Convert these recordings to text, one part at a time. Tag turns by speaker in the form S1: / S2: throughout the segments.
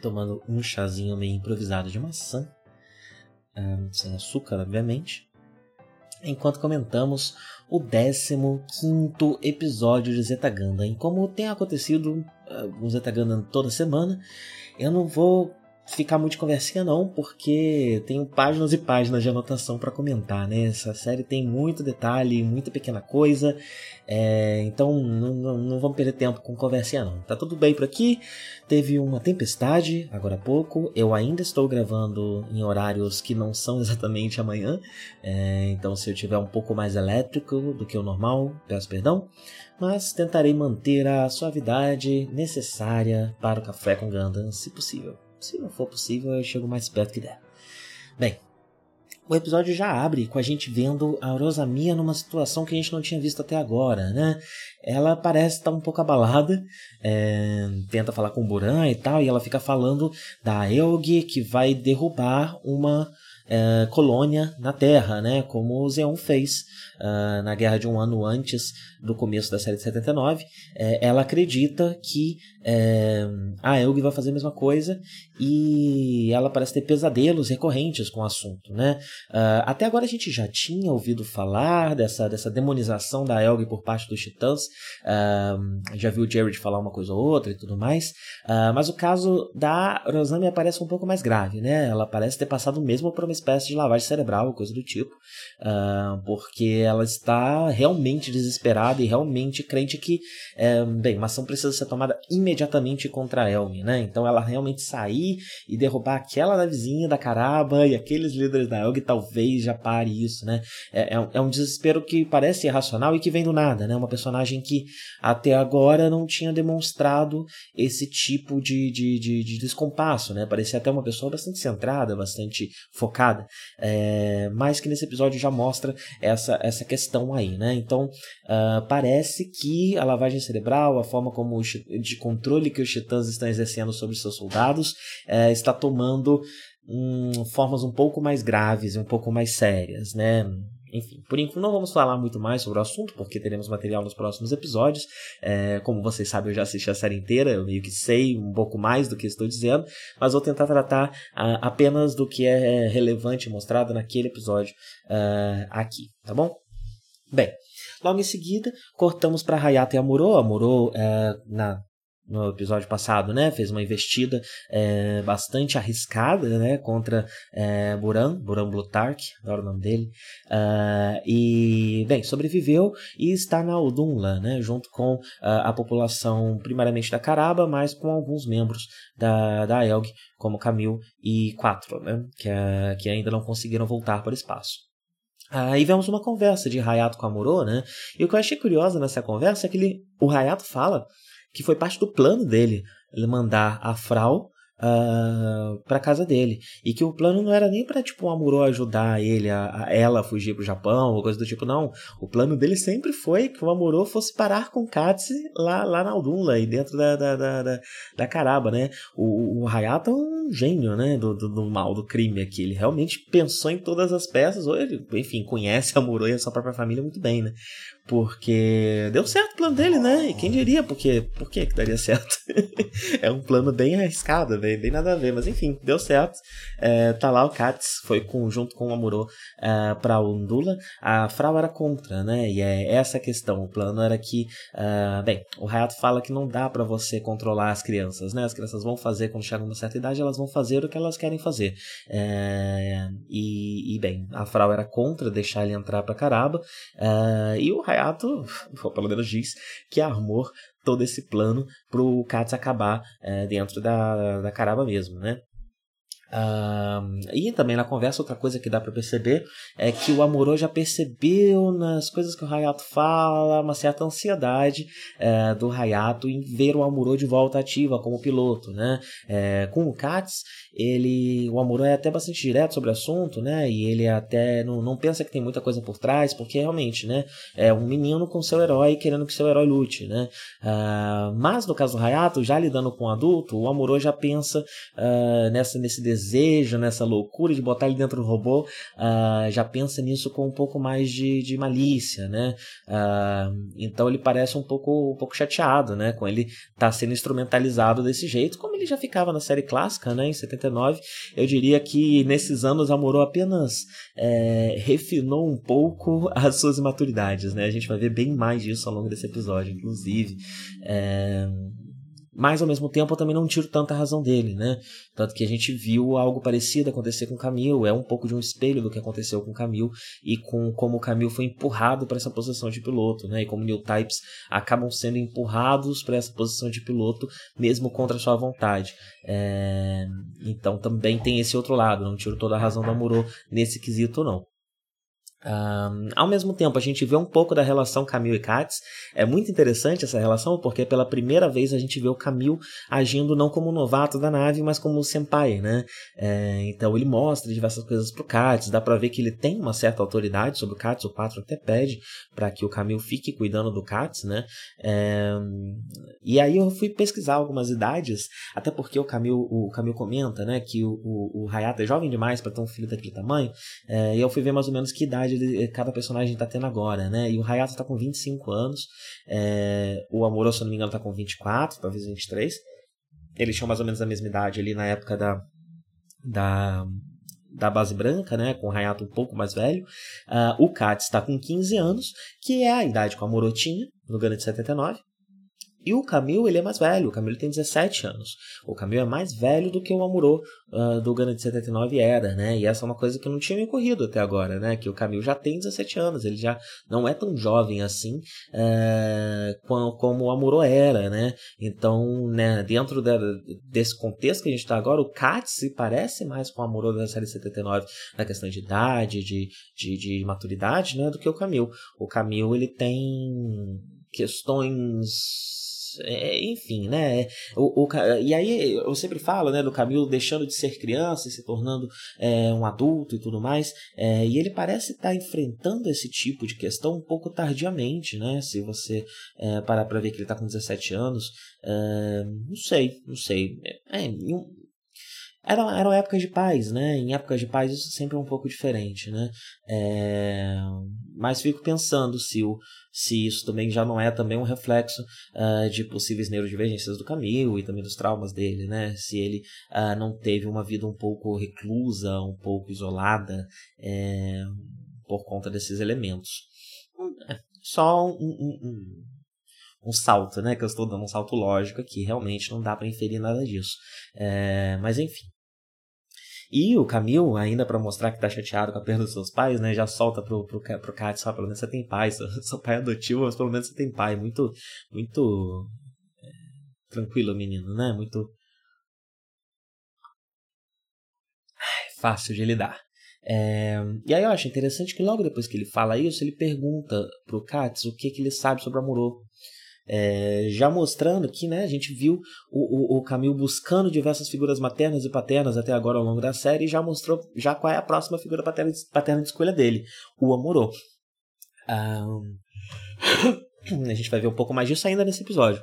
S1: Tomando um chazinho meio improvisado de maçã, sem açúcar, obviamente, enquanto comentamos o 15 episódio de Zetaganda. E como tem acontecido uh, o Zetaganda toda semana, eu não vou ficar muito de conversinha não, porque tenho páginas e páginas de anotação para comentar, né? Essa série tem muito detalhe, muita pequena coisa, é, então não, não, não, vamos perder tempo com conversinha não. Tá tudo bem por aqui, teve uma tempestade agora há pouco, eu ainda estou gravando em horários que não são exatamente amanhã, é, então se eu tiver um pouco mais elétrico do que o normal, peço perdão, mas tentarei manter a suavidade necessária para o café com Gundam, se possível. Se não for possível, eu chego mais perto que der. Bem, o episódio já abre com a gente vendo a Rosamia numa situação que a gente não tinha visto até agora, né? Ela parece estar um pouco abalada, é, tenta falar com o Buran e tal, e ela fica falando da Elg que vai derrubar uma é, colônia na Terra, né? Como o Zeon fez uh, na guerra de um ano antes do começo da série de 79. É, ela acredita que é, a Elg vai fazer a mesma coisa e ela parece ter pesadelos recorrentes com o assunto, né? Uh, até agora a gente já tinha ouvido falar dessa, dessa demonização da Elg por parte dos Titãs, uh, já viu o Jared falar uma coisa ou outra e tudo mais, uh, mas o caso da Rosamia parece um pouco mais grave, né? Ela parece ter passado mesmo por uma espécie de lavagem cerebral, coisa do tipo, porque ela está realmente desesperada e realmente crente que, é, bem, uma ação precisa ser tomada imediatamente contra a Elmi, né? Então ela realmente sair e derrubar aquela navezinha da Caraba e aqueles líderes da Elg talvez já pare isso, né? É, é, é um desespero que parece irracional e que vem do nada, né? Uma personagem que até agora não tinha demonstrado esse tipo de, de, de, de descompasso, né? Parecia até uma pessoa bastante centrada, bastante focada, é, mas que nesse episódio já mostra essa, essa questão aí, né? Então, uh, parece que a lavagem cerebral, a forma como de controle que os titãs estão exercendo sobre seus soldados, uh, está tomando um, formas um pouco mais graves, um pouco mais sérias, né? Enfim, por enquanto não vamos falar muito mais sobre o assunto, porque teremos material nos próximos episódios. É, como vocês sabem, eu já assisti a série inteira, eu meio que sei um pouco mais do que estou dizendo, mas vou tentar tratar uh, apenas do que é relevante mostrado naquele episódio uh, aqui, tá bom? Bem, logo em seguida, cortamos para Hayato e Amuro. Amuro, é, na, no episódio passado, né, fez uma investida é, bastante arriscada, né, contra é, Buran, Buran Blutark, agora o nome dele, uh, e, bem, sobreviveu e está na Udunla, né, junto com uh, a população primariamente da Caraba, mas com alguns membros da, da Elg, como Camil e Quatro, né, que, uh, que ainda não conseguiram voltar para o espaço. Aí vemos uma conversa de Hayato com Amuro, né? E o que eu achei curioso nessa conversa é que ele, o Hayato fala que foi parte do plano dele ele mandar a Frau uh, ah, para casa dele. E que o plano não era nem para tipo o Amuro ajudar ele, a, a, ela a fugir pro Japão, ou coisa do tipo, não. O plano dele sempre foi que o Amuro fosse parar com Katsi lá, lá na Aldunla, e dentro da, da, da, da, da Caraba, né? O, o Hayato é um gênio, né? Do, do, do, mal, do crime aqui. Ele realmente pensou em todas as peças, ou ele, enfim, conhece Amuro e a sua própria família muito bem, né? Porque deu certo o plano dele, né? E quem diria, porque por que que daria certo? é um plano bem arriscado, bem, bem nada a ver, mas enfim, deu certo. É, tá lá o Katz, foi com, junto com o Amuro é, pra Undula. A Frau era contra, né? E é essa a questão. O plano era que, uh, bem, o Hayato fala que não dá para você controlar as crianças, né? As crianças vão fazer, quando chegam a uma certa idade, elas vão fazer o que elas querem fazer. É, e, e, bem, a Frau era contra deixar ele entrar pra Caraba. Uh, e o Hayato Hayato, pelo menos diz, que armou todo esse plano pro Katz acabar é, dentro da, da caraba mesmo, né? E também na conversa, outra coisa que dá para perceber é que o Amorô já percebeu nas coisas que o Hayato fala uma certa ansiedade uh, do Hayato em ver o Amorô de volta ativa como piloto, né? Uh, com o Katz, ele, o Amorô é até bastante direto sobre o assunto, né? E ele até não, não pensa que tem muita coisa por trás, porque realmente, né? É um menino com seu herói querendo que seu herói lute, né? Uh, mas no caso do Hayato, já lidando com o adulto, o Amorô já pensa nessa, nesse desejo nessa loucura de botar ele dentro do robô, uh, já pensa nisso com um pouco mais de, de malícia, né? Uh, então ele parece um pouco, um pouco chateado, né? Com ele estar tá sendo instrumentalizado desse jeito, como ele já ficava na série clássica, né? Em 79. Eu diria que nesses anos Amorô apenas é, refinou um pouco as suas imaturidades, né? A gente vai ver bem mais disso ao longo desse episódio, inclusive. É, mas ao mesmo tempo eu também não tiro tanta razão dele, né? Tanto que a gente viu algo parecido acontecer com o Camille, é um pouco de um espelho do que aconteceu com o Camille e com como o Camille foi empurrado para essa posição de piloto, né? E como New Types acabam sendo empurrados para essa posição de piloto mesmo contra sua vontade. É... Então também tem esse outro lado, não tiro toda a razão do Amuro nesse quesito não. Um, ao mesmo tempo, a gente vê um pouco da relação Camille e Katz. É muito interessante essa relação, porque pela primeira vez a gente vê o Camille agindo não como novato da nave, mas como senpai, né? É, então ele mostra diversas coisas pro Katz, dá pra ver que ele tem uma certa autoridade sobre o Katz, o Patro até pede para que o Camille fique cuidando do Katz, né? É, e aí eu fui pesquisar algumas idades, até porque o Camille, o Camille comenta, né, que o, o, o Hayato é jovem demais para ter um filho daquele tamanho, é, e eu fui ver mais ou menos que idade idade cada personagem tá tendo agora, né? E o Hayato tá com 25 anos, é, o Amuro, se não me engano, tá com 24, talvez 23. Eles tinham mais ou menos a mesma idade ali na época da, da, da base branca, né? Com o Hayato um pouco mais velho. Uh, o Katz está com 15 anos, que é a idade que o Amuro tinha no Gana de 79. E o Camille, ele é mais velho, o Camille tem 17 anos. O Camille é mais velho do que o Amuro uh, do Gana de 79 era, né? E essa é uma coisa que não tinha me ocorrido até agora, né? Que o Camille já tem 17 anos, ele já não é tão jovem assim uh, como, o Amuro era, né? Então, né, dentro da, desse contexto que a gente está agora, o Katz se parece mais com o Amuro da série 79 na questão de idade, de, de, de maturidade, né? Do que o Camille. O Camille, ele tem questões é, enfim, né? O, o, e aí eu sempre falo, né, do Camilo deixando de ser criança e se tornando é, um adulto e tudo mais. É, e ele parece estar tá enfrentando esse tipo de questão um pouco tardiamente, né? Se você é, parar para ver que ele está com 17 anos, é, não sei, não sei. É, eram, eram épocas de paz, né? Em épocas de paz isso sempre é um pouco diferente, né? É... Mas fico pensando se, o, se isso também já não é também um reflexo uh, de possíveis neurodivergências do Camilo e também dos traumas dele, né? Se ele uh, não teve uma vida um pouco reclusa, um pouco isolada é... por conta desses elementos. É, só um, um, um um salto, né? Que eu estou dando um salto lógico aqui. Realmente não dá para inferir nada disso. É, mas enfim. E o Camil, ainda para mostrar que tá chateado com a perda dos seus pais, né? Já solta pro, pro, pro Kat, só pelo menos você tem pai, seu, seu pai é adotivo, mas pelo menos você tem pai. Muito, muito é, tranquilo, menino, né? Muito fácil de lidar. É, e aí eu acho interessante que logo depois que ele fala isso, ele pergunta pro Katz o que, que ele sabe sobre Amuro. É, já mostrando que né, a gente viu o, o, o Camil buscando diversas figuras maternas e paternas até agora ao longo da série e já mostrou já qual é a próxima figura paterna, paterna de escolha dele, o Amorô. Um, a gente vai ver um pouco mais disso ainda nesse episódio.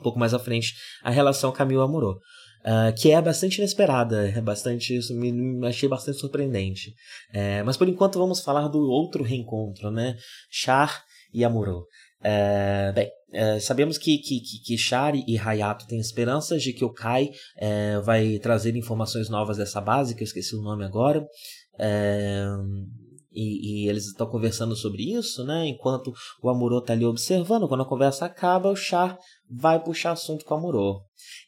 S1: Um pouco mais à frente, a relação Camil-Amorô. Uh, que é bastante inesperada, é bastante, isso me, me achei bastante surpreendente. É, mas por enquanto vamos falar do outro reencontro, né? Char e Amuro. É, bem, é, sabemos que, que, que Shari e Hayato têm esperanças de que o Kai é, vai trazer informações novas dessa base, que eu esqueci o nome agora. É, e, e, eles estão conversando sobre isso, né? Enquanto o Amuro está ali observando, quando a conversa acaba, o Char vai puxar assunto com o Amuro.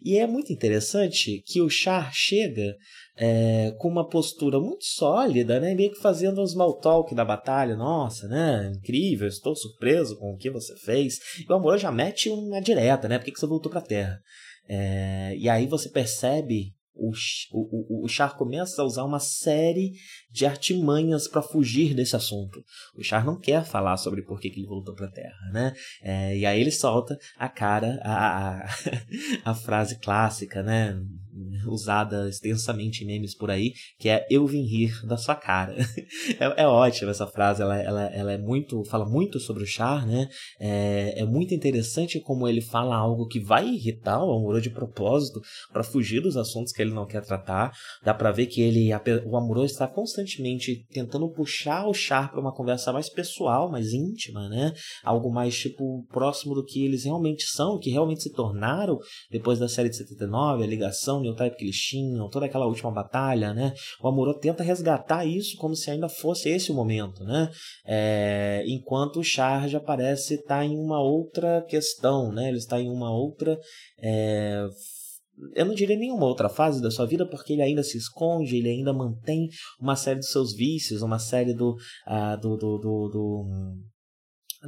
S1: E é muito interessante que o Char chega é, com uma postura muito sólida, né? Meio que fazendo um small talk da batalha. Nossa, né? Incrível, estou surpreso com o que você fez. E o Amuro já mete uma direta, né? Por que, que você voltou para a Terra? É, e aí você percebe o, o, o Char começa a usar uma série de artimanhas para fugir desse assunto. O Char não quer falar sobre por que, ele voltou para a Terra, né? É, e aí ele solta a cara, a, a, a frase clássica, né? Usada extensamente em memes por aí, que é eu vim rir da sua cara. é, é ótima essa frase, ela, ela, ela é muito, fala muito sobre o Char, né? É, é muito interessante como ele fala algo que vai irritar o Amuro de propósito para fugir dos assuntos que ele não quer tratar. Dá para ver que ele, o Amuro está constantemente tentando puxar o Char para uma conversa mais pessoal, mais íntima, né? Algo mais tipo próximo do que eles realmente são, que realmente se tornaram depois da série de 79, a ligação, o Type que eles tinham, toda aquela última batalha, né? O Amuro tenta resgatar isso como se ainda fosse esse o momento, né? É, enquanto o Charge parece estar em uma outra questão, né? Ele está em uma outra é, eu não diria nenhuma outra fase da sua vida, porque ele ainda se esconde, ele ainda mantém uma série dos seus vícios, uma série do, uh, do, do, do, do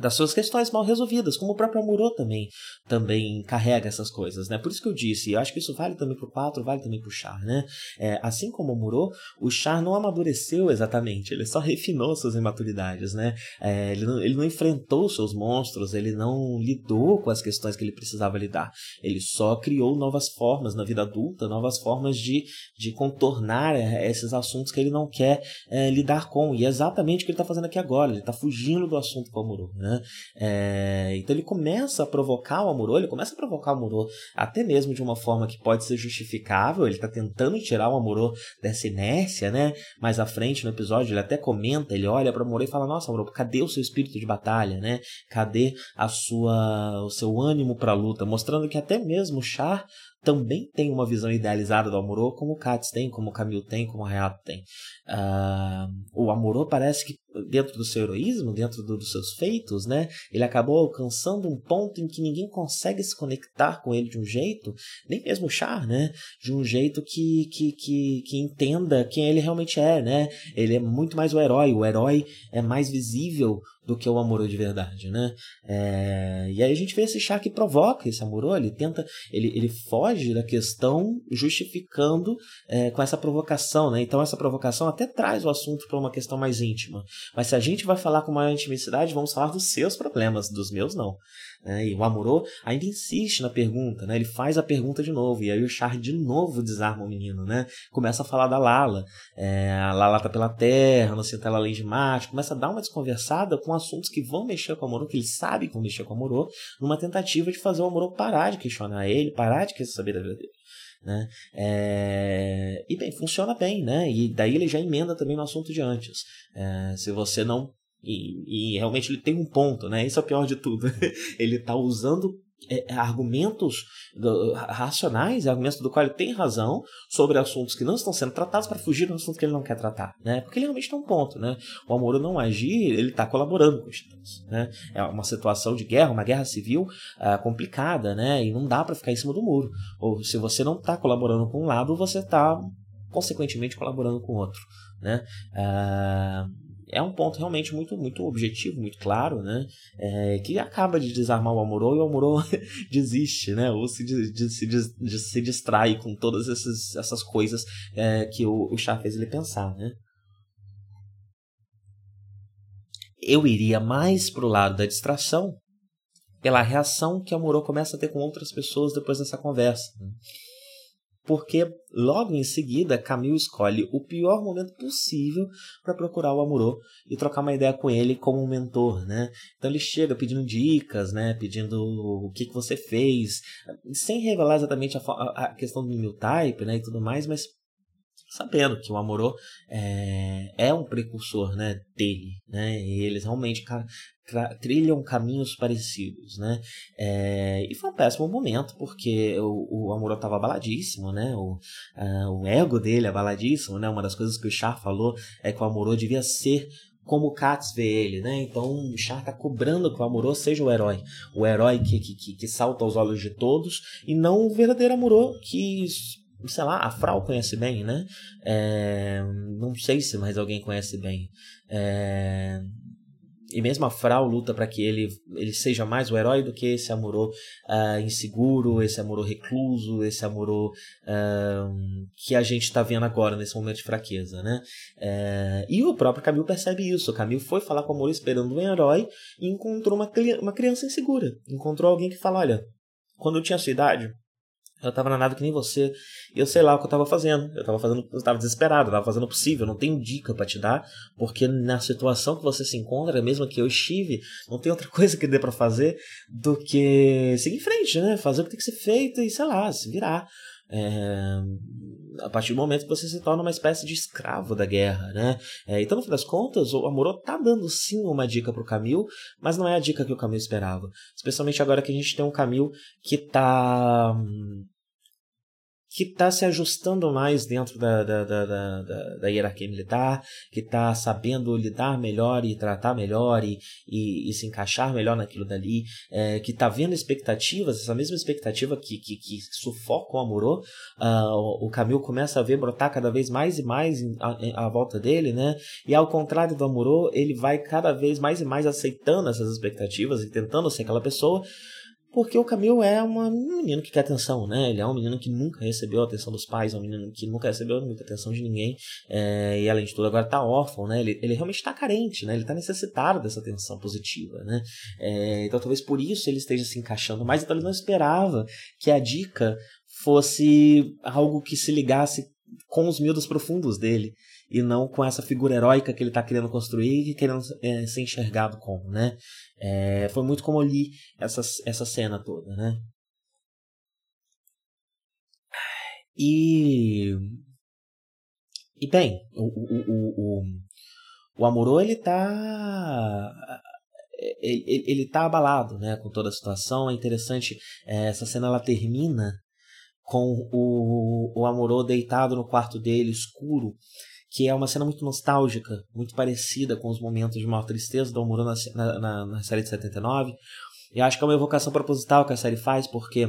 S1: das suas questões mal resolvidas, como o próprio Amuro também também carrega essas coisas, né? Por isso que eu disse, eu acho que isso vale também pro 4, vale também pro Char, né? É, assim como o Amuro, o Char não amadureceu exatamente, ele só refinou suas imaturidades, né? É, ele, não, ele não enfrentou seus monstros, ele não lidou com as questões que ele precisava lidar, ele só criou novas formas na vida adulta, novas formas de, de contornar é, esses assuntos que ele não quer é, lidar com, e é exatamente o que ele está fazendo aqui agora, ele está fugindo do assunto com o Amuro, né? Né? É, então ele começa a provocar o Amuro, ele começa a provocar o Amuro até mesmo de uma forma que pode ser justificável, ele está tentando tirar o Amuro dessa inércia, né? Mais à frente no episódio ele até comenta, ele olha para o Amuro e fala: "Nossa, Amuro, cadê o seu espírito de batalha, né? Cadê a sua o seu ânimo para a luta?" Mostrando que até mesmo o Char também tem uma visão idealizada do Amuro, como o Katz tem, como o Camille tem, como o Hayato tem. Uh, o Amuro parece que dentro do seu heroísmo, dentro do, dos seus feitos, né, ele acabou alcançando um ponto em que ninguém consegue se conectar com ele de um jeito, nem mesmo o Char, né, de um jeito que, que, que, que entenda quem ele realmente é, né, ele é muito mais o herói, o herói é mais visível do que o Amuro de verdade, né? É, e aí a gente vê esse chá que provoca esse Amuro, ele tenta, ele, ele foge da questão justificando é, com essa provocação, né? Então essa provocação até traz o assunto para uma questão mais íntima. Mas se a gente vai falar com maior intimidade, vamos falar dos seus problemas, dos meus não. Né? E o Amuro ainda insiste na pergunta, né? ele faz a pergunta de novo, e aí o Char de novo desarma o menino, né? começa a falar da Lala, é, a Lala tá pela terra, não senta ela além de Marte, começa a dar uma desconversada com assuntos que vão mexer com o Amuro, que ele sabe que vão mexer com o Amuro, numa tentativa de fazer o Amuro parar de questionar ele, parar de querer saber da vida dele. Né? É... E bem, funciona bem, né? E daí ele já emenda também no assunto de antes. É... Se você não e, e, realmente ele tem um ponto, né? Isso é o pior de tudo. ele está usando é, argumentos do, racionais, argumentos do qual ele tem razão sobre assuntos que não estão sendo tratados para fugir do assunto que ele não quer tratar, né? Porque ele realmente tem um ponto, né? O Amoro não agir, ele está colaborando com os titãs, né? É uma situação de guerra, uma guerra civil uh, complicada, né? E não dá para ficar em cima do muro. Ou se você não está colaborando com um lado, você está consequentemente colaborando com o outro, né? Uh, é um ponto realmente muito, muito objetivo, muito claro, né? É, que acaba de desarmar o Amuro e o Amuro desiste, né? Ou se, de, se, de, se distrai com todas essas, essas coisas é, que o, o Chá fez ele pensar, né? Eu iria mais pro lado da distração pela reação que o Amuro começa a ter com outras pessoas depois dessa conversa. Né? Porque logo em seguida Camille escolhe o pior momento possível para procurar o Amuro e trocar uma ideia com ele como um mentor, né? Então ele chega pedindo dicas, né? Pedindo o que, que você fez, sem revelar exatamente a, a questão do new type, né? E tudo mais, mas sabendo que o Amorô é, é um precursor né, dele, né? E eles realmente trilham caminhos parecidos, né? É, e foi um péssimo momento porque o, o Amorô estava abaladíssimo, né? O, uh, o ego dele abaladíssimo, né? Uma das coisas que o Char falou é que o Amorô devia ser como o Katz vê ele, né? Então o Char tá cobrando que o Amorô seja o herói. O herói que, que, que, salta aos olhos de todos e não o verdadeiro Amorô que sei lá, a Frau conhece bem, né? É, não sei se mais alguém conhece bem. É, e mesmo a Frau luta para que ele, ele seja mais o herói do que esse Amorô uh, inseguro, esse Amorô recluso, esse Amorô uh, que a gente está vendo agora nesse momento de fraqueza, né? Uh, e o próprio Camil percebe isso. O Camil foi falar com o Amorô esperando um herói e encontrou uma, uma criança insegura. Encontrou alguém que fala, olha, quando eu tinha sua idade, eu tava na nave que nem você. E eu sei lá o que eu tava fazendo. Eu tava fazendo. Eu tava desesperado, eu tava fazendo o possível. Não tenho dica para te dar. Porque na situação que você se encontra, mesmo que eu estive, não tem outra coisa que dê para fazer do que seguir em frente, né? Fazer o que tem que ser feito e, sei lá, se virar. É, a partir do momento que você se torna uma espécie de escravo da guerra, né? É, então, no fim das contas, o Amorô tá dando sim uma dica pro Camil, mas não é a dica que o Camil esperava. Especialmente agora que a gente tem um Camil que tá hum, que está se ajustando mais dentro da, da, da, da, da hierarquia militar, que está sabendo lidar melhor e tratar melhor e, e, e se encaixar melhor naquilo dali, é, que está vendo expectativas, essa mesma expectativa que, que, que sufoca o Amorô, uh, o Camil começa a ver brotar cada vez mais e mais à, volta dele, né? E ao contrário do Amorô, ele vai cada vez mais e mais aceitando essas expectativas e tentando ser aquela pessoa porque o Camil é uma, um menino que quer atenção, né? Ele é um menino que nunca recebeu a atenção dos pais, é um menino que nunca recebeu muita atenção de ninguém. É, e além de tudo, agora tá órfão, né? Ele, ele realmente está carente, né? Ele está necessitado dessa atenção positiva, né? É, então talvez por isso ele esteja se encaixando mais. Então ele não esperava que a dica fosse algo que se ligasse com os miúdos profundos dele e não com essa figura heróica que ele está querendo construir e querendo é, ser enxergado como, né? É, foi muito como eu li essa, essa cena toda, né? E. E bem, o, o, o, o, o Amorô ele tá. Ele, ele tá abalado né, com toda a situação. É interessante, é, essa cena ela termina com o, o Amorô deitado no quarto dele, escuro, que é uma cena muito nostálgica, muito parecida com os momentos de maior tristeza do Amorô na, na, na série de 79. E acho que é uma evocação proposital que a série faz, porque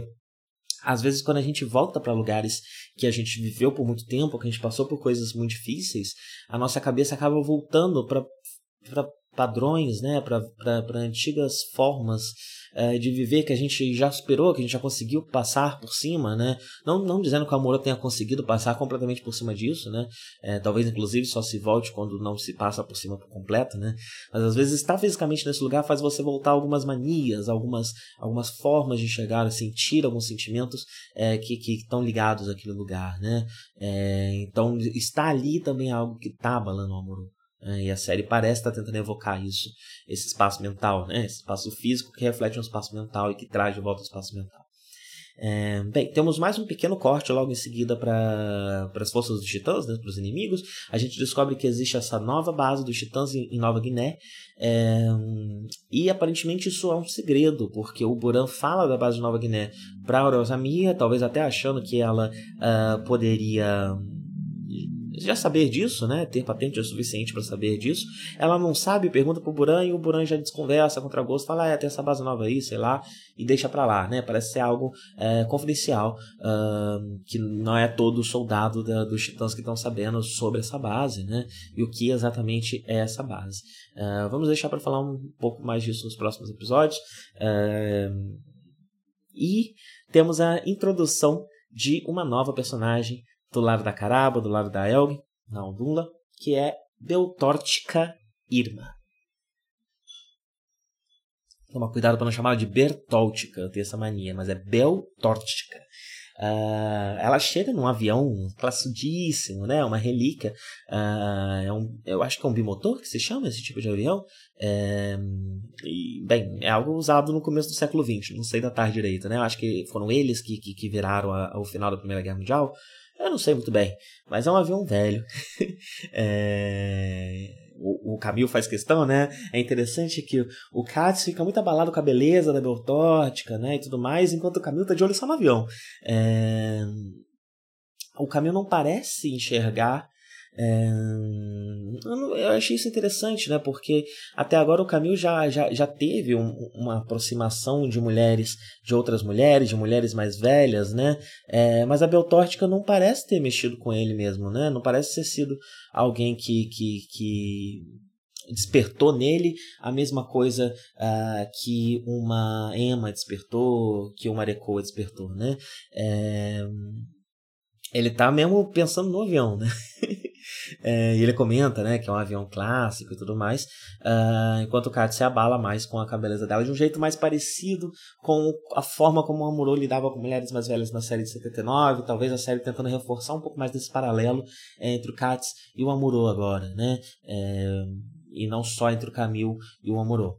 S1: às vezes quando a gente volta para lugares que a gente viveu por muito tempo, que a gente passou por coisas muito difíceis, a nossa cabeça acaba voltando para padrões, né, para antigas formas é, de viver que a gente já superou, que a gente já conseguiu passar por cima, né? Não, não dizendo que o amor tenha conseguido passar completamente por cima disso, né? É, talvez inclusive só se volte quando não se passa por cima por completo, né? Mas às vezes estar fisicamente nesse lugar faz você voltar algumas manias, algumas, algumas formas de chegar a sentir alguns sentimentos é, que, que estão ligados àquele lugar, né? É, então estar ali também é algo que está abalando o amor. É, e a série parece estar tá tentando evocar isso, esse espaço mental, né? esse espaço físico que reflete um espaço mental e que traz de volta o espaço mental. É, bem, temos mais um pequeno corte logo em seguida para as forças dos titãs, né, para os inimigos. A gente descobre que existe essa nova base dos titãs em, em Nova Guiné. É, e aparentemente isso é um segredo, porque o Buran fala da base de Nova Guiné para Orosamia, talvez até achando que ela uh, poderia já saber disso, né? Ter patente o suficiente para saber disso. Ela não sabe, pergunta pro Buran e o Buran já desconversa contra gosto, fala, ah, é, tem essa base nova aí, sei lá, e deixa para lá, né? Parece ser algo é, confidencial, uh, que não é todo soldado da, dos titãs que estão sabendo sobre essa base, né? E o que exatamente é essa base. Uh, vamos deixar para falar um pouco mais disso nos próximos episódios. Uh, e temos a introdução de uma nova personagem do lado da Caraba, do lado da Elg, na Aldunla, que é Beltortica Irma. Toma cuidado para não chamar de Bertoltica, eu tenho essa mania, mas é Beltortica. Uh, ela chega num avião classudíssimo, né? Uma relíquia. Uh, é um, eu acho que é um bimotor que se chama esse tipo de avião. É, e, bem, é algo usado no começo do século XX, não sei da tarde direito, né? Eu acho que foram eles que, que, que viraram a, ao final da Primeira Guerra Mundial. Eu não sei muito bem, mas é um avião velho. é... O, o Camil faz questão, né? É interessante que o Katz fica muito abalado com a beleza da Beltótica, né? E tudo mais, enquanto o Camil tá de olho só no avião. É... O Camil não parece enxergar é, eu achei isso interessante, né? Porque até agora o Camil já, já, já teve um, uma aproximação de mulheres, de outras mulheres, de mulheres mais velhas, né? É, mas a Beltórtica não parece ter mexido com ele mesmo, né? Não parece ter sido alguém que, que, que despertou nele a mesma coisa uh, que uma Emma despertou, que uma Arecoa despertou, né? É, ele tá mesmo pensando no avião, né? É, e ele comenta, né, que é um avião clássico e tudo mais, uh, enquanto o Kat se abala mais com a beleza dela de um jeito mais parecido com a forma como o Amuro lidava com mulheres mais velhas na série de 79, talvez a série tentando reforçar um pouco mais desse paralelo entre o Katz e o Amuro agora, né, é, e não só entre o Camille e o Amuro.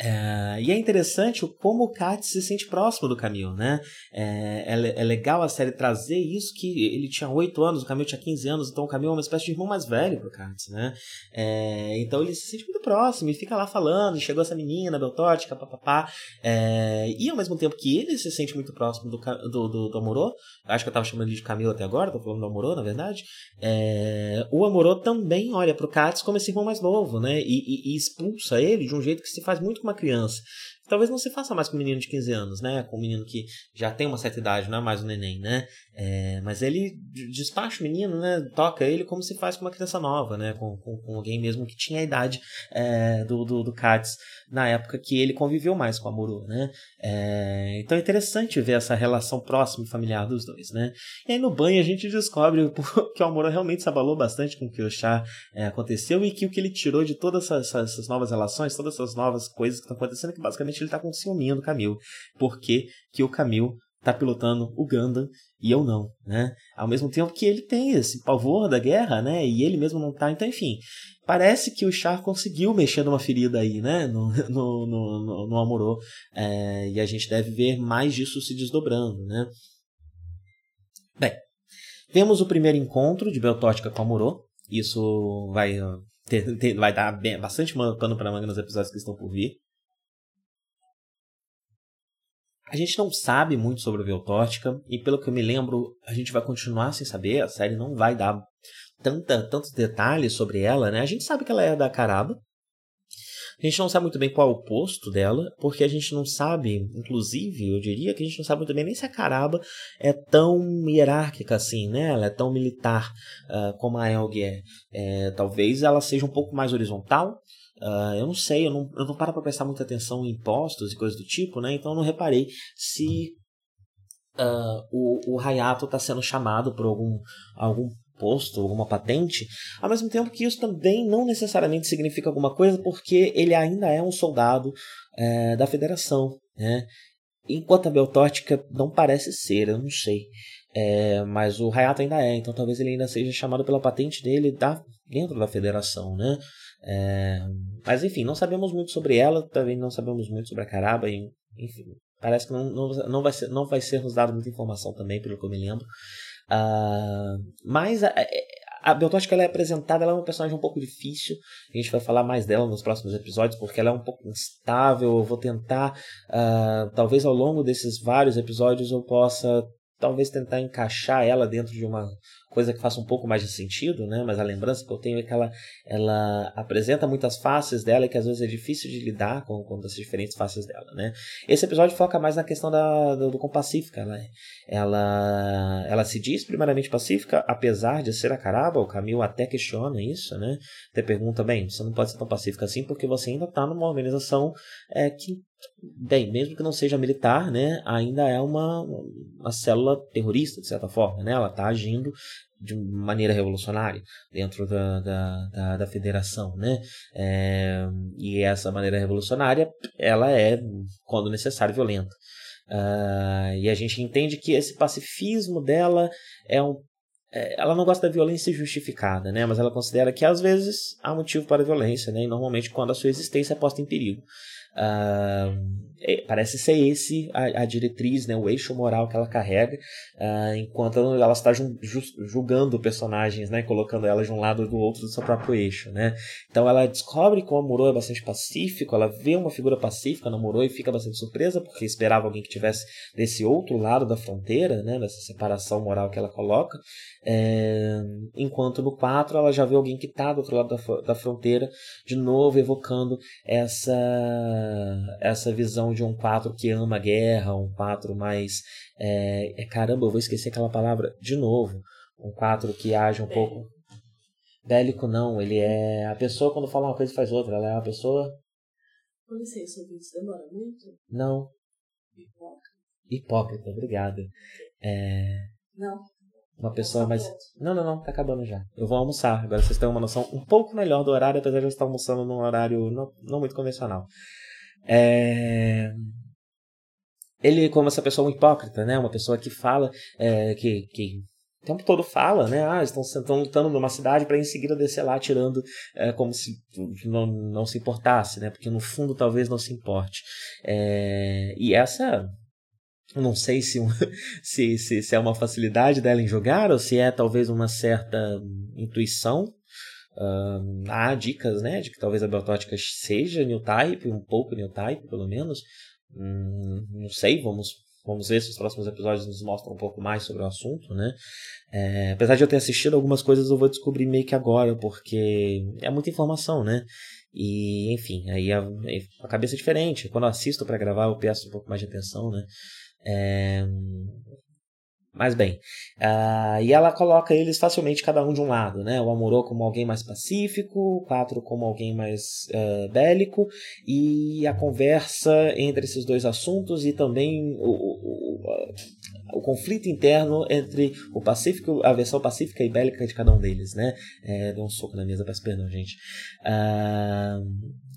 S1: É, e é interessante como o Kat se sente próximo do Camille, né? É, é, é, legal a série trazer isso, que ele tinha 8 anos, o Camille tinha 15 anos, então o Camille é uma espécie de irmão mais velho pro Kat, né? É, então ele se sente muito próximo e fica lá falando, chegou essa menina, Beltótica, papapá. É, e ao mesmo tempo que ele se sente muito próximo do, do, do, do Amorô, acho que eu tava chamando ele de Camille até agora, tô falando do Amorô, na verdade, é, o Amorô também olha pro Katz como esse irmão mais novo, né? E, e, e expulsa ele de um jeito que se faz muito uma criança. Talvez não se faça mais com um menino de 15 anos, né? Com um menino que já tem uma certa idade, não é mais um neném, né? É, mas ele despacha o menino, né? Toca ele como se faz com uma criança nova, né? Com, com, com alguém mesmo que tinha a idade é, do, do, do Katz na época que ele conviveu mais com a Muru, né? É, então é interessante ver essa relação próxima e familiar dos dois, né? E aí no banho a gente descobre que o Amuro realmente se abalou bastante com o que o chá é, aconteceu e que o que ele tirou de todas essas, essas novas relações, todas essas novas coisas que estão acontecendo, que basicamente ele tá com ciúminho do Camil. Porque que o Camil tá pilotando o Gundam e eu não, né? Ao mesmo tempo que ele tem esse pavor da guerra, né? E ele mesmo não tá, então enfim. Parece que o Char conseguiu mexer numa ferida aí, né? No, no, no, no, Amorô. É, e a gente deve ver mais disso se desdobrando, né? Bem, temos o primeiro encontro de Beltótica com Amorô. Isso vai, ter, ter, vai dar bem, bastante pano para manga nos episódios que estão por vir. A gente não sabe muito sobre a Veltótica, e pelo que eu me lembro, a gente vai continuar sem saber, a série não vai dar tanta, tantos detalhes sobre ela, né? A gente sabe que ela é da Caraba. A gente não sabe muito bem qual é o posto dela, porque a gente não sabe, inclusive, eu diria que a gente não sabe muito bem nem se a Caraba é tão hierárquica assim, né? Ela é tão militar uh, como a Elg é. é. Talvez ela seja um pouco mais horizontal, Uh, eu não sei, eu não, eu não paro para prestar muita atenção em impostos e coisas do tipo, né? Então eu não reparei se uh, o, o Hayato está sendo chamado por algum, algum posto, alguma patente, ao mesmo tempo que isso também não necessariamente significa alguma coisa, porque ele ainda é um soldado é, da federação, né? Enquanto a Beltótica não parece ser, eu não sei. É, mas o Hayato ainda é, então talvez ele ainda seja chamado pela patente dele da, dentro da federação, né? É, mas enfim, não sabemos muito sobre ela, também não sabemos muito sobre a Caraba, e, enfim, parece que não, não, não, vai ser, não vai ser nos dado muita informação também, pelo que eu me lembro. Uh, mas a, a Beltótica ela é apresentada, ela é uma personagem um pouco difícil. A gente vai falar mais dela nos próximos episódios, porque ela é um pouco instável. Eu vou tentar, uh, talvez ao longo desses vários episódios, eu possa talvez tentar encaixar ela dentro de uma coisa que faça um pouco mais de sentido, né? Mas a lembrança que eu tenho é que ela, ela apresenta muitas faces dela e que às vezes é difícil de lidar com, com as diferentes faces dela, né? Esse episódio foca mais na questão da, do, do pacífica, ela, ela, ela se diz primeiramente pacífica, apesar de ser a caraba, o Camil até questiona isso, né? Até pergunta, bem, você não pode ser tão pacífica assim porque você ainda está numa organização é, que bem, mesmo que não seja militar, né, ainda é uma, uma célula terrorista, de certa forma, né, ela está agindo de maneira revolucionária dentro da, da, da, da federação, né? É, e essa maneira revolucionária, ela é, quando necessário, violenta. Uh, e a gente entende que esse pacifismo dela é um é, ela não gosta da violência justificada, né? Mas ela considera que às vezes há motivo para a violência, né? E normalmente quando a sua existência é posta em perigo. Uh, é, parece ser esse a, a, diretriz, né, o eixo moral que ela carrega, uh, enquanto ela está ju julgando personagens, né, colocando elas de um lado ou do outro do seu próprio eixo, né. Então ela descobre que o Amuro é bastante pacífico, ela vê uma figura pacífica no Amuro e fica bastante surpresa porque esperava alguém que tivesse desse outro lado da fronteira, né, dessa separação moral que ela coloca, é, enquanto no 4 ela já vê alguém que está do outro lado da, da fronteira, de novo evocando essa essa visão de um 4 que ama a guerra, um 4 mais. É, é, caramba, eu vou esquecer aquela palavra de novo. Um 4 que age um Bélico. pouco. Bélico não, ele é. A pessoa quando fala uma coisa faz outra, ela é uma pessoa.
S2: Com licença, isso demora muito?
S1: Não.
S2: Hipócrita.
S1: Hipócrita, obrigada. É...
S2: Não.
S1: Uma pessoa mais. Não, não, não, tá acabando já. Eu vou almoçar. Agora vocês têm uma noção um pouco melhor do horário, apesar de eu estar almoçando num horário não, não muito convencional. É... Ele, como essa pessoa hipócrita, né? Uma pessoa que fala, é, que, que o tempo todo fala, né? Ah, estão, estão lutando numa cidade para em seguida descer lá tirando é, como se não, não se importasse, né? Porque no fundo talvez não se importe. É, e essa não sei se, se, se, se, é uma facilidade dela em jogar ou se é talvez uma certa intuição Há dicas, né, de que talvez a biotótica seja new type, um pouco new type, pelo menos. Hum, não sei, vamos, vamos ver se os próximos episódios nos mostram um pouco mais sobre o assunto, né. É, apesar de eu ter assistido algumas coisas, eu vou descobrir meio que agora, porque é muita informação, né. E, enfim, aí a, a cabeça é diferente. Quando eu assisto para gravar, eu peço um pouco mais de atenção, né. É, mas bem, uh, e ela coloca eles facilmente cada um de um lado, né? O Amorô como alguém mais pacífico, o Quatro como alguém mais uh, bélico, e a conversa entre esses dois assuntos e também o, o, o, o conflito interno entre o pacífico, a versão pacífica e bélica de cada um deles, né? É, deu um soco na mesa, peço perdão, gente. Uh,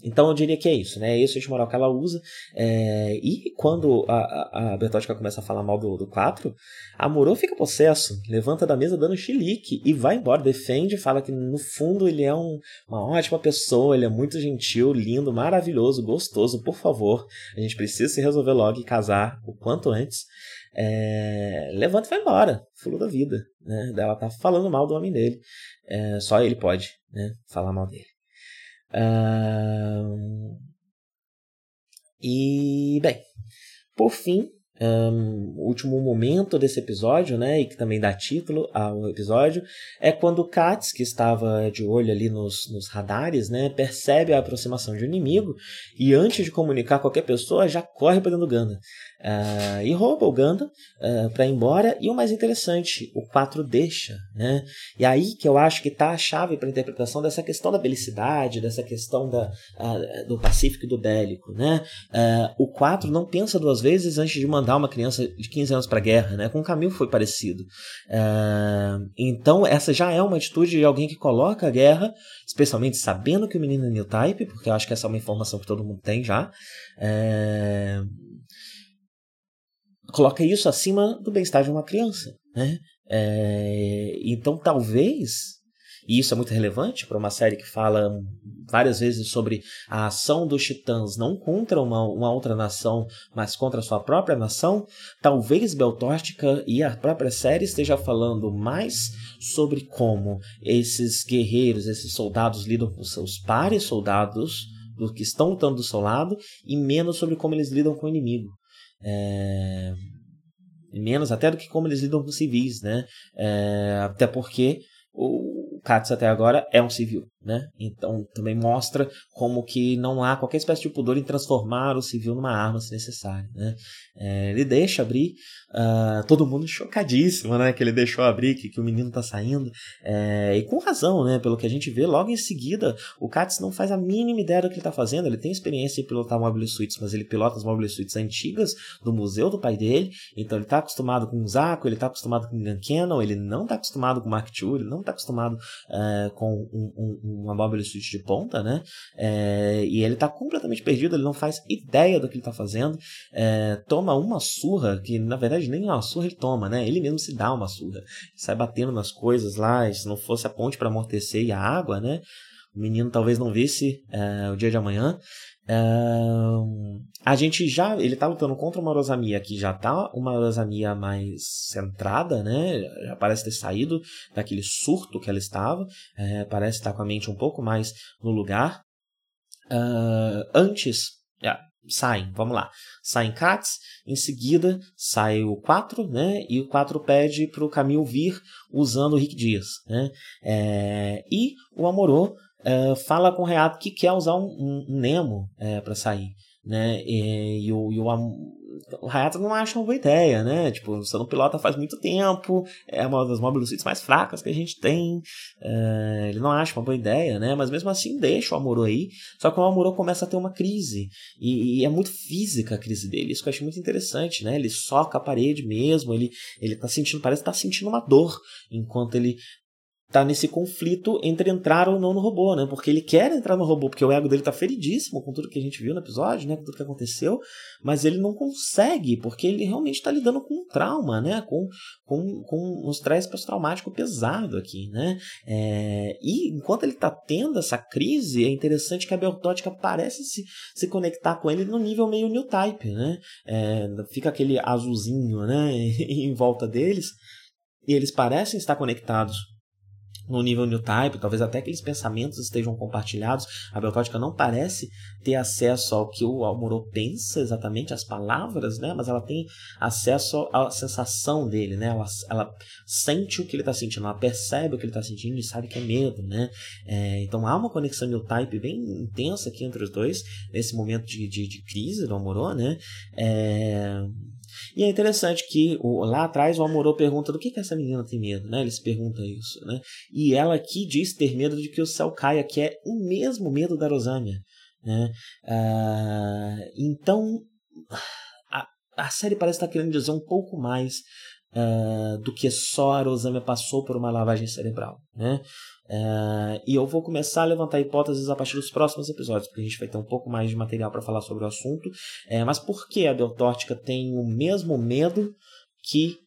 S1: então eu diria que é isso, né? É esse o eixo moral que ela usa. É, e quando a, a, a Bertótica começa a falar mal do, do 4, a Moro fica possesso, levanta da mesa dando chilique e vai embora, defende, fala que no fundo ele é um, uma ótima pessoa, ele é muito gentil, lindo, maravilhoso, gostoso, por favor, a gente precisa se resolver logo e casar o quanto antes. É, levanta e vai embora, fulô da vida. Né? Ela tá falando mal do homem dele. É, só ele pode né, falar mal dele. Uh, e, bem, por fim, um, último momento desse episódio, né, e que também dá título ao episódio, é quando Katz, que estava de olho ali nos, nos radares, né, percebe a aproximação de um inimigo e antes de comunicar qualquer pessoa já corre para dentro do Ganda. Uh, e rouba o Ganda uh, para ir embora. E o mais interessante, o 4 deixa. Né? E aí que eu acho que está a chave para a interpretação dessa questão da belicidade, dessa questão da, uh, do pacífico e do bélico. Né? o 4 não pensa duas vezes antes de mandar uma criança de 15 anos para a guerra. Né? Com o Camilo foi parecido. então, essa já é uma atitude de alguém que coloca a guerra, especialmente sabendo que o menino é new type, porque eu acho que essa é uma informação que todo mundo tem já. É coloca isso acima do bem-estar de uma criança. Né? É, então, talvez, e isso é muito relevante para uma série que fala várias vezes sobre a ação dos titãs não contra uma, uma outra nação, mas contra a sua própria nação, talvez Beltórtica e a própria série esteja falando mais sobre como esses guerreiros, esses soldados lidam com seus pares soldados do que estão lutando do seu lado e menos sobre como eles lidam com o inimigo. É, menos até do que como eles lidam com civis, né? É, até porque o Katz até agora é um civil, né? Então também mostra como que não há qualquer espécie de pudor em transformar o civil numa arma se necessário, né? É, ele deixa abrir, uh, todo mundo chocadíssimo, né? Que ele deixou abrir, que, que o menino tá saindo, é, e com razão, né? Pelo que a gente vê, logo em seguida, o Katz não faz a mínima ideia do que ele tá fazendo, ele tem experiência em pilotar mobile suites, mas ele pilota as mobile suites antigas do museu do pai dele, então ele tá acostumado com o Zaco, ele tá acostumado com o Gun Cannon, ele não tá acostumado com o Mark II, ele não tá acostumado uh, com um, um, uma mobile suite de ponta, né? É, e ele tá completamente perdido, ele não faz ideia do que ele tá fazendo, é, toma uma surra, que na verdade nem uma surra ele toma, né? Ele mesmo se dá uma surra. sai batendo nas coisas lá, se não fosse a ponte para amortecer e a água, né? O menino talvez não visse uh, o dia de amanhã. Uh, a gente já. Ele tá lutando contra uma Rosamia que já tá uma Rosamia mais centrada, né? Já parece ter saído daquele surto que ela estava. Uh, parece estar com a mente um pouco mais no lugar. Antes. Yeah, saem, vamos lá. Saem Katz, em seguida sai o 4, né? E o 4 pede para o Camil vir usando o Rick Dias, né? É, e o Amorô uh, fala com o Reato que quer usar um, um, um Nemo é, para sair. Né? E, e, o, e o, o Hayato não acha uma boa ideia, né? Tipo, você não pilota faz muito tempo, é uma das mobilidades mais fracas que a gente tem. Uh, ele não acha uma boa ideia, né? Mas mesmo assim deixa o Amuro aí. Só que o Amuro começa a ter uma crise. E, e, é muito física a crise dele. Isso que eu achei muito interessante, né? Ele soca a parede mesmo, ele, ele tá sentindo, parece que tá sentindo uma dor enquanto ele tá nesse conflito entre entrar ou não no robô, né? Porque ele quer entrar no robô, porque o ego dele tá feridíssimo com tudo que a gente viu no episódio, né? Com tudo que aconteceu, mas ele não consegue, porque ele realmente está lidando com um trauma, né? Com, com, com um estresse pós-traumático pesado aqui, né? É, e enquanto ele tá tendo essa crise, é interessante que a Beltótica parece se, se conectar com ele no nível meio new type, né? É, fica aquele azulzinho, né? em volta deles, e eles parecem estar conectados no nível new type, talvez até aqueles pensamentos estejam compartilhados. A Beltótica não parece ter acesso ao que o Almorô pensa exatamente, as palavras, né? mas ela tem acesso à sensação dele, né? ela, ela sente o que ele está sentindo, ela percebe o que ele está sentindo e sabe que é medo. Né? É, então há uma conexão new type bem intensa aqui entre os dois, nesse momento de, de, de crise do Almorô. Né? É, e é interessante que o, lá atrás o Amorô pergunta do que, que essa menina tem medo, né? Ele se pergunta isso, né? E ela aqui diz ter medo de que o céu caia, que é o mesmo medo da Rosâmia, né? Ah, então, a, a série parece estar querendo dizer um pouco mais uh, do que só a Rosâmia passou por uma lavagem cerebral, né? Uh, e eu vou começar a levantar hipóteses a partir dos próximos episódios, porque a gente vai ter um pouco mais de material para falar sobre o assunto. Uh, mas por que a Deltórtica tem o mesmo medo que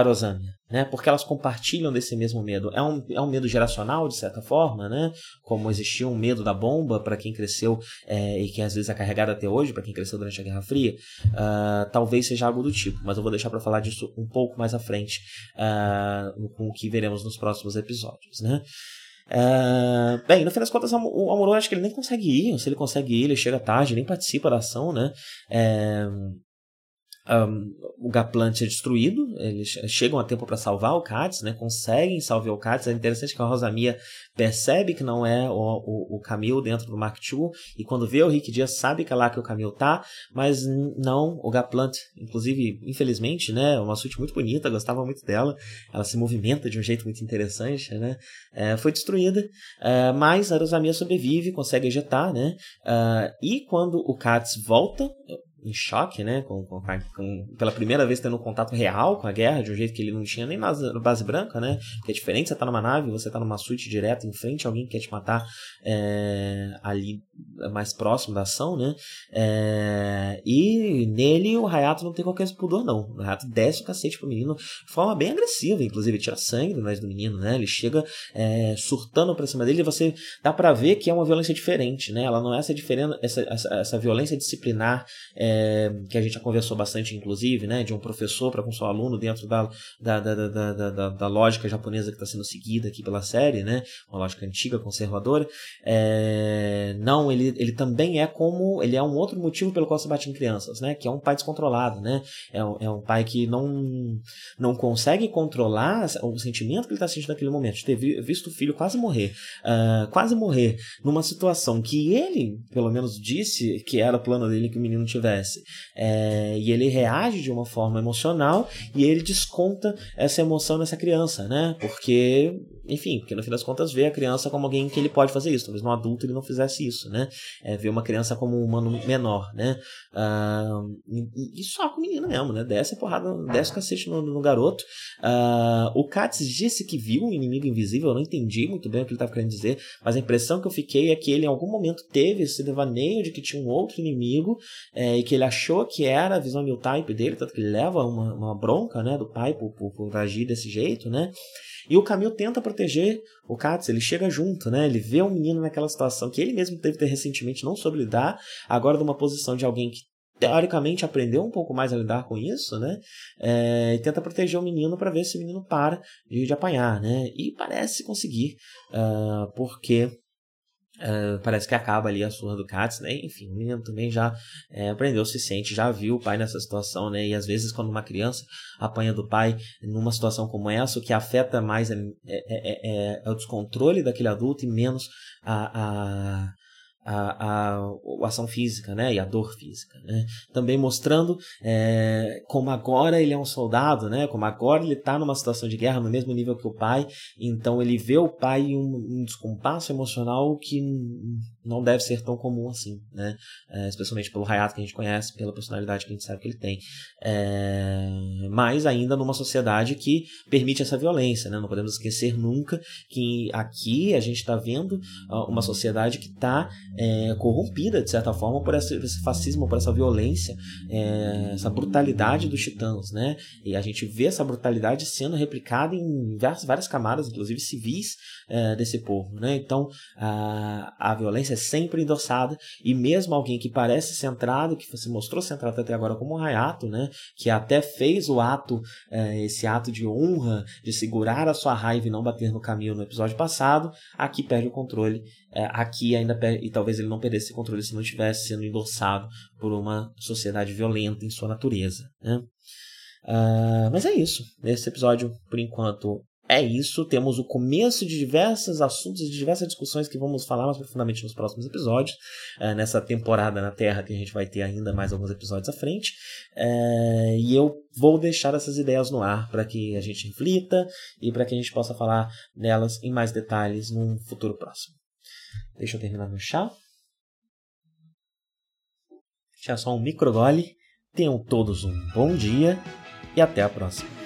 S1: a Rosânia, né? Porque elas compartilham desse mesmo medo. É um, é um medo geracional, de certa forma, né? Como existia um medo da bomba para quem cresceu é, e que às vezes é carregado até hoje, para quem cresceu durante a Guerra Fria. Uh, talvez seja algo do tipo, mas eu vou deixar para falar disso um pouco mais à frente, uh, com o que veremos nos próximos episódios, né? Uh, bem, no fim das contas, o Amorô acho que ele nem consegue ir. Se ele consegue ir, ele chega tarde, nem participa da ação, né? É, um, o Gaplant é destruído, eles chegam a tempo para salvar o Katz, né? conseguem salvar o Katz. É interessante que a Rosamia percebe que não é o, o, o Camil dentro do Mark II, e quando vê o Rick Dias sabe que é lá que o Camil tá, mas não, o Gaplant, inclusive, infelizmente, né? É uma suíte muito bonita, gostava muito dela, ela se movimenta de um jeito muito interessante, né? É, foi destruída, é, mas a Rosamia sobrevive, consegue ejetar, né? Uh, e quando o Katz volta, em choque, né? Com, com, com, pela primeira vez tendo um contato real com a guerra, de um jeito que ele não tinha nem na base branca, né? Porque é diferente você tá numa nave, você tá numa suíte direto em frente a alguém que quer te matar é, ali mais próximo da ação, né? É, e nele o Hayato não tem qualquer pudor, não. O Hayato desce o cacete pro menino de forma bem agressiva, inclusive tira sangue do nariz do menino, né? Ele chega é, surtando pra cima dele e você dá para ver que é uma violência diferente, né? Ela não é essa, diferença, essa, essa, essa violência disciplinar é, que a gente já conversou bastante, inclusive, né? De um professor para com seu aluno dentro da, da, da, da, da, da lógica japonesa que está sendo seguida aqui pela série, né? Uma lógica antiga, conservadora. É, não ele, ele também é como. Ele é um outro motivo pelo qual se bate em crianças, né? Que é um pai descontrolado, né? É, é um pai que não, não consegue controlar o sentimento que ele está sentindo naquele momento. De ter visto o filho quase morrer. Uh, quase morrer numa situação que ele, pelo menos, disse que era o plano dele que o menino tivesse. É, e ele reage de uma forma emocional e ele desconta essa emoção nessa criança, né? Porque, enfim, porque no fim das contas vê a criança como alguém que ele pode fazer isso. Talvez no adulto ele não fizesse isso, né? É, ver uma criança como um humano menor, né? Ah, e, e, só com o menino mesmo, né? Desce a porrada, desce o cacete no, no garoto. Ah, o Katz disse que viu um inimigo invisível, eu não entendi muito bem o que ele estava querendo dizer, mas a impressão que eu fiquei é que ele em algum momento teve esse devaneio de que tinha um outro inimigo é, e que ele achou que era a visão new type dele, tanto que ele leva uma, uma bronca, né, do pai por, por, por agir desse jeito, né? E o Camil tenta proteger o Katz, ele chega junto, né? Ele vê o menino naquela situação que ele mesmo teve ter recentemente, não soube lidar, agora numa posição de alguém que teoricamente aprendeu um pouco mais a lidar com isso, né? É, e tenta proteger o menino para ver se o menino para de, de, apanhar, né? E parece conseguir, uh, porque Uh, parece que acaba ali a surra do Katz, né? Enfim, o menino também já é, aprendeu, se sente, já viu o pai nessa situação, né? E às vezes quando uma criança apanha do pai numa situação como essa, o que afeta mais é, é, é, é o descontrole daquele adulto e menos a, a a, a, a, ação física né, e a dor física. Né? Também mostrando é, como agora ele é um soldado, né? como agora ele está numa situação de guerra no mesmo nível que o pai, então ele vê o pai em um, um descompasso emocional que não deve ser tão comum assim, né? É, especialmente pelo Hayato que a gente conhece, pela personalidade que a gente sabe que ele tem. É, mas ainda numa sociedade que permite essa violência, né? Não podemos esquecer nunca que aqui a gente está vendo uma sociedade que está é, corrompida, de certa forma, por esse, fascismo, por essa violência, é, essa brutalidade dos titãs, né? E a gente vê essa brutalidade sendo replicada em várias, várias camadas, inclusive civis, é, desse povo, né? Então, a, a violência é sempre endossada e mesmo alguém que parece centrado, que se mostrou centrado até agora como o Hayato, né, que até fez o ato, é, esse ato de honra, de segurar a sua raiva e não bater no caminho no episódio passado, aqui perde o controle, aqui ainda e talvez ele não perdesse esse controle se não estivesse sendo endossado por uma sociedade violenta em sua natureza, né? Uh, mas é isso. Esse episódio, por enquanto, é isso. Temos o começo de diversos assuntos e de diversas discussões que vamos falar mais profundamente nos próximos episódios. É, nessa temporada na Terra, que a gente vai ter ainda mais alguns episódios à frente. É, e eu vou deixar essas ideias no ar para que a gente reflita e para que a gente possa falar delas em mais detalhes num futuro próximo. Deixa eu terminar meu chá. Chá só um micro gole. Tenham todos um bom dia e até a próxima.